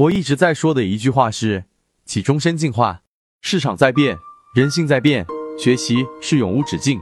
我一直在说的一句话是：起终身进化，市场在变，人性在变，学习是永无止境。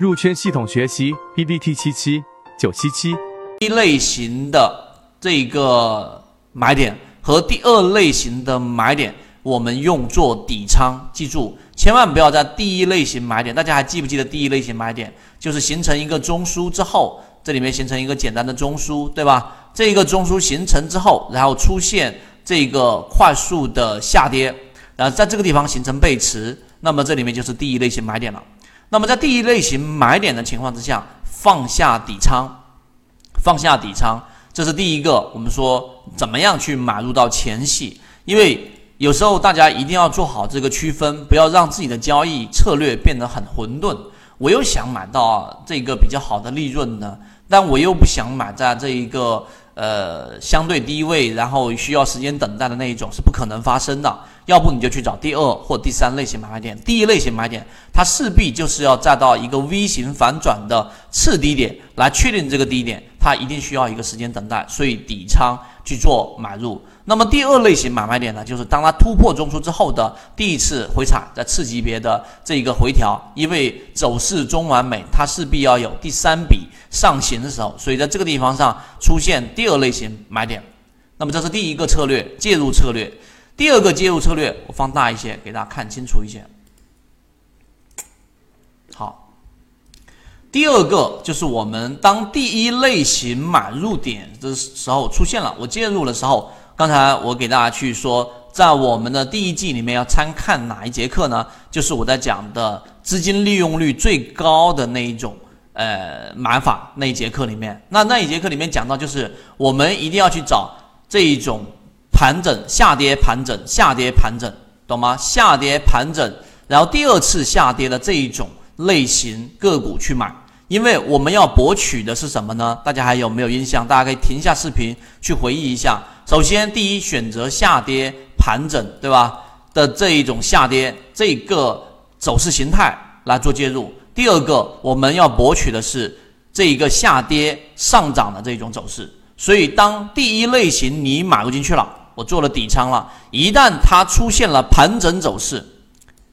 入圈系统学习 B B T 七七九七七。一类型的这个买点和第二类型的买点，我们用作底仓。记住，千万不要在第一类型买点。大家还记不记得第一类型买点就是形成一个中枢之后，这里面形成一个简单的中枢，对吧？这个中枢形成之后，然后出现。这个快速的下跌，然后在这个地方形成背驰，那么这里面就是第一类型买点了。那么在第一类型买点的情况之下，放下底仓，放下底仓，这是第一个。我们说怎么样去买入到前戏？因为有时候大家一定要做好这个区分，不要让自己的交易策略变得很混沌。我又想买到这个比较好的利润呢，但我又不想买在这一个。呃，相对低位，然后需要时间等待的那一种是不可能发生的。要不你就去找第二或第三类型买卖点。第一类型买点，它势必就是要再到一个 V 型反转的次低点来确定这个低点，它一定需要一个时间等待，所以底仓去做买入。那么第二类型买卖点呢，就是当它突破中枢之后的第一次回踩，在次级别的这一个回调，因为走势中完美，它势必要有第三笔。上行的时候，所以在这个地方上出现第二类型买点，那么这是第一个策略介入策略。第二个介入策略，我放大一些给大家看清楚一些。好，第二个就是我们当第一类型买入点的时候出现了，我介入的时候，刚才我给大家去说，在我们的第一季里面要参看哪一节课呢？就是我在讲的资金利用率最高的那一种。呃，买法那一节课里面，那那一节课里面讲到，就是我们一定要去找这一种盘整、下跌、盘整、下跌、盘整，懂吗？下跌、盘整，然后第二次下跌的这一种类型个股去买，因为我们要博取的是什么呢？大家还有没有印象？大家可以停下视频去回忆一下。首先，第一，选择下跌、盘整，对吧？的这一种下跌这个走势形态来做介入。第二个，我们要博取的是这一个下跌上涨的这种走势。所以，当第一类型你买入进去了，我做了底仓了，一旦它出现了盘整走势，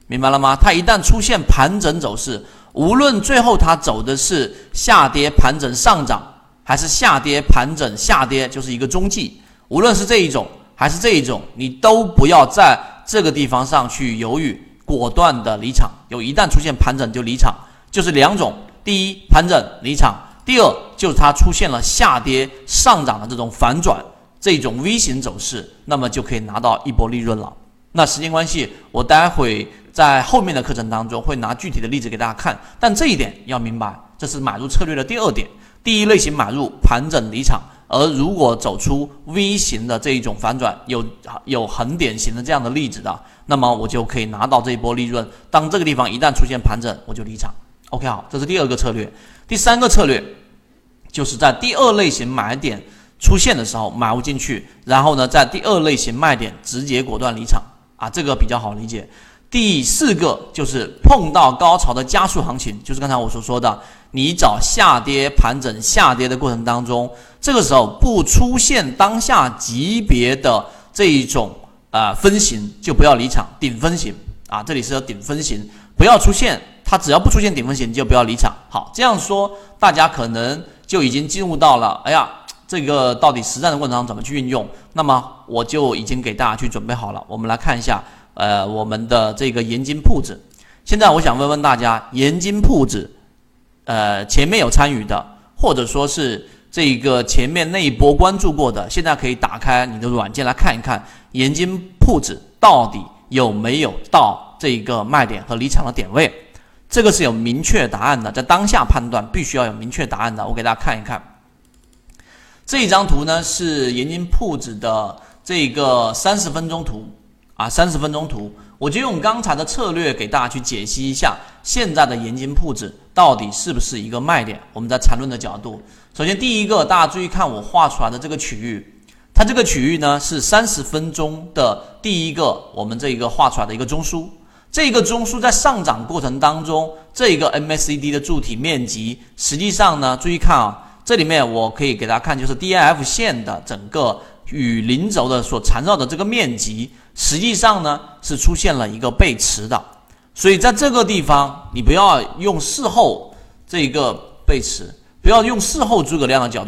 明白了吗？它一旦出现盘整走势，无论最后它走的是下跌盘整上涨，还是下跌盘整下跌，就是一个中继。无论是这一种还是这一种，你都不要在这个地方上去犹豫，果断的离场。有一旦出现盘整就离场。就是两种，第一盘整离场，第二就是它出现了下跌上涨的这种反转，这种 V 型走势，那么就可以拿到一波利润了。那时间关系，我待会在后面的课程当中会拿具体的例子给大家看。但这一点要明白，这是买入策略的第二点。第一类型买入盘整离场，而如果走出 V 型的这一种反转，有有很典型的这样的例子的，那么我就可以拿到这一波利润。当这个地方一旦出现盘整，我就离场。OK，好，这是第二个策略。第三个策略，就是在第二类型买点出现的时候买入进去，然后呢，在第二类型卖点直接果断离场啊，这个比较好理解。第四个就是碰到高潮的加速行情，就是刚才我所说的，你找下跌盘整下跌的过程当中，这个时候不出现当下级别的这一种啊分型，就不要离场，顶分型啊，这里是要顶分型，不要出现。它只要不出现顶分型，你就不要离场。好，这样说大家可能就已经进入到了，哎呀，这个到底实战的过程中怎么去运用？那么我就已经给大家去准备好了。我们来看一下，呃，我们的这个盐金铺子。现在我想问问大家，盐金铺子，呃，前面有参与的，或者说是这个前面那一波关注过的，现在可以打开你的软件来看一看，盐金铺子到底有没有到这个卖点和离场的点位。这个是有明确答案的，在当下判断必须要有明确答案的。我给大家看一看，这一张图呢是盐津铺子的这个三十分钟图啊，三十分钟图，我就用刚才的策略给大家去解析一下现在的盐津铺子到底是不是一个卖点。我们在缠论的角度，首先第一个，大家注意看我画出来的这个区域，它这个区域呢是三十分钟的第一个我们这一个画出来的一个中枢。这个中枢在上涨过程当中，这个 MACD 的柱体面积，实际上呢，注意看啊，这里面我可以给大家看，就是 DIF 线的整个与零轴的所缠绕的这个面积，实际上呢是出现了一个背驰的。所以在这个地方，你不要用事后这一个背驰，不要用事后诸葛亮的角度。